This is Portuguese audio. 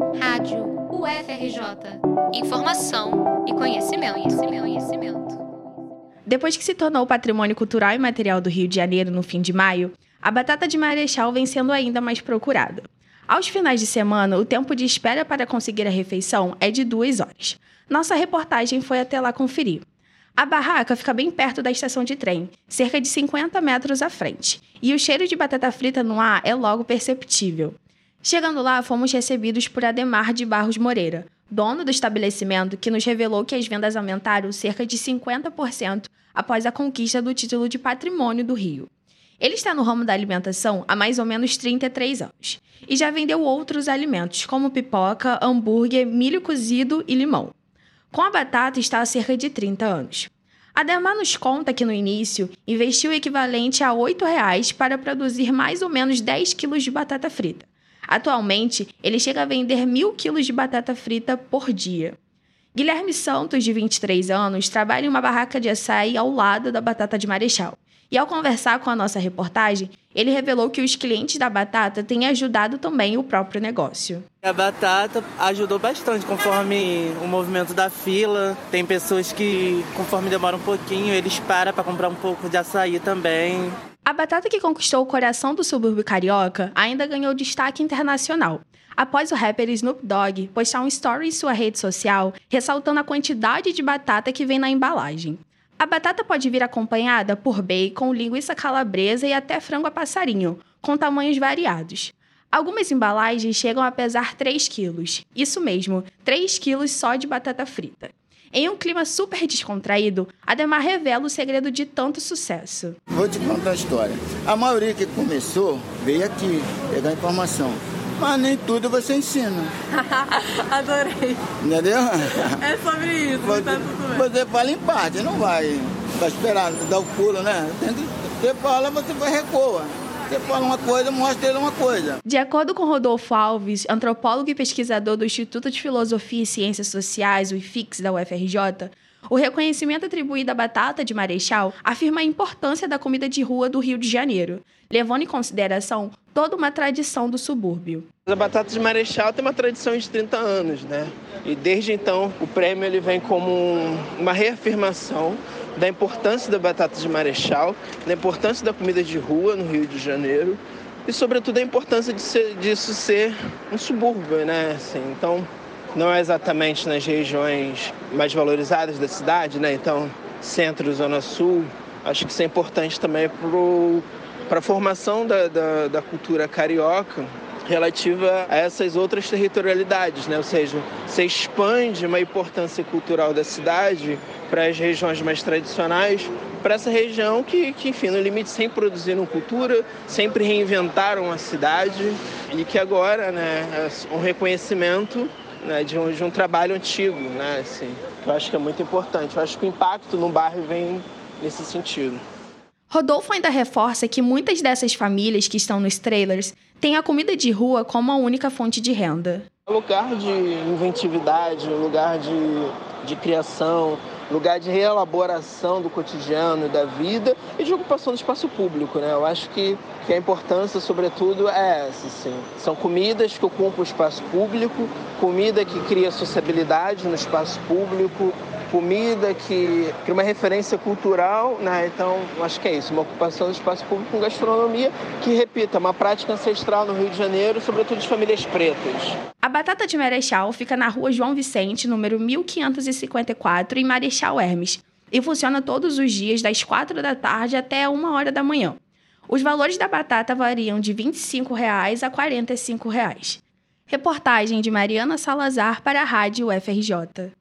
Rádio UFRJ. Informação e conhecimento, conhecimento, conhecimento. Depois que se tornou patrimônio cultural e material do Rio de Janeiro no fim de maio, a batata de marechal vem sendo ainda mais procurada. Aos finais de semana, o tempo de espera para conseguir a refeição é de duas horas. Nossa reportagem foi até lá conferir. A barraca fica bem perto da estação de trem, cerca de 50 metros à frente, e o cheiro de batata frita no ar é logo perceptível. Chegando lá, fomos recebidos por Ademar de Barros Moreira, dono do estabelecimento, que nos revelou que as vendas aumentaram cerca de 50% após a conquista do título de patrimônio do Rio. Ele está no ramo da alimentação há mais ou menos 33 anos e já vendeu outros alimentos, como pipoca, hambúrguer, milho cozido e limão. Com a batata está há cerca de 30 anos. Ademar nos conta que no início investiu o equivalente a R$ 8,00 para produzir mais ou menos 10 quilos de batata frita. Atualmente, ele chega a vender mil quilos de batata frita por dia. Guilherme Santos, de 23 anos, trabalha em uma barraca de açaí ao lado da Batata de Marechal. E ao conversar com a nossa reportagem, ele revelou que os clientes da batata têm ajudado também o próprio negócio. A batata ajudou bastante conforme o movimento da fila. Tem pessoas que, conforme demora um pouquinho, eles param para comprar um pouco de açaí também. A batata que conquistou o coração do subúrbio carioca ainda ganhou destaque internacional após o rapper Snoop Dogg postar um story em sua rede social ressaltando a quantidade de batata que vem na embalagem. A batata pode vir acompanhada por bacon, linguiça calabresa e até frango a passarinho, com tamanhos variados. Algumas embalagens chegam a pesar 3 quilos. Isso mesmo, 3 quilos só de batata frita. Em um clima super descontraído, Ademar revela o segredo de tanto sucesso. Vou te contar a história. A maioria que começou veio aqui pegar informação. Mas nem tudo você ensina. Adorei. Entendeu? É sobre isso, você, tá tudo bem. Você fala em parte, não vai, vai esperar dar o pulo, né? Você fala, você vai recua. Você fala uma coisa, mostra ele uma coisa. De acordo com Rodolfo Alves, antropólogo e pesquisador do Instituto de Filosofia e Ciências Sociais, o IFIX, da UFRJ, o reconhecimento atribuído à batata de Marechal afirma a importância da comida de rua do Rio de Janeiro, levando em consideração toda uma tradição do subúrbio. A batata de Marechal tem uma tradição de 30 anos, né? E desde então o prêmio ele vem como um, uma reafirmação da importância da batata de Marechal, da importância da comida de rua no Rio de Janeiro e sobretudo a importância de ser, disso ser um subúrbio, né? Assim, então não é exatamente nas regiões mais valorizadas da cidade, né? Então, centro, zona sul, acho que isso é importante também para a formação da, da, da cultura carioca relativa a essas outras territorialidades, né? ou seja, você expande uma importância cultural da cidade para as regiões mais tradicionais, para essa região que, que, enfim, no limite sempre produziram cultura, sempre reinventaram a cidade e que agora, né, é um reconhecimento né, de, um, de um trabalho antigo, né, assim, que eu acho que é muito importante. Eu acho que o impacto no bairro vem nesse sentido. Rodolfo ainda reforça que muitas dessas famílias que estão nos trailers têm a comida de rua como a única fonte de renda. É lugar de inventividade, lugar de, de criação, lugar de reelaboração do cotidiano, da vida e de ocupação do espaço público, né? Eu acho que, que a importância, sobretudo, é essa, sim. São comidas que ocupam o espaço público, comida que cria sociabilidade no espaço público, comida que cria uma referência cultural, né? Então, acho que é isso, uma ocupação do espaço público com gastronomia que, repita, é uma prática ancestral no Rio de Janeiro, sobretudo de famílias pretas. A batata de Marechal fica na rua João Vicente, número 1554, em Marechal Hermes, e funciona todos os dias das 4 da tarde até 1 hora da manhã. Os valores da batata variam de 25 reais a 45 reais. Reportagem de Mariana Salazar para a Rádio UFRJ.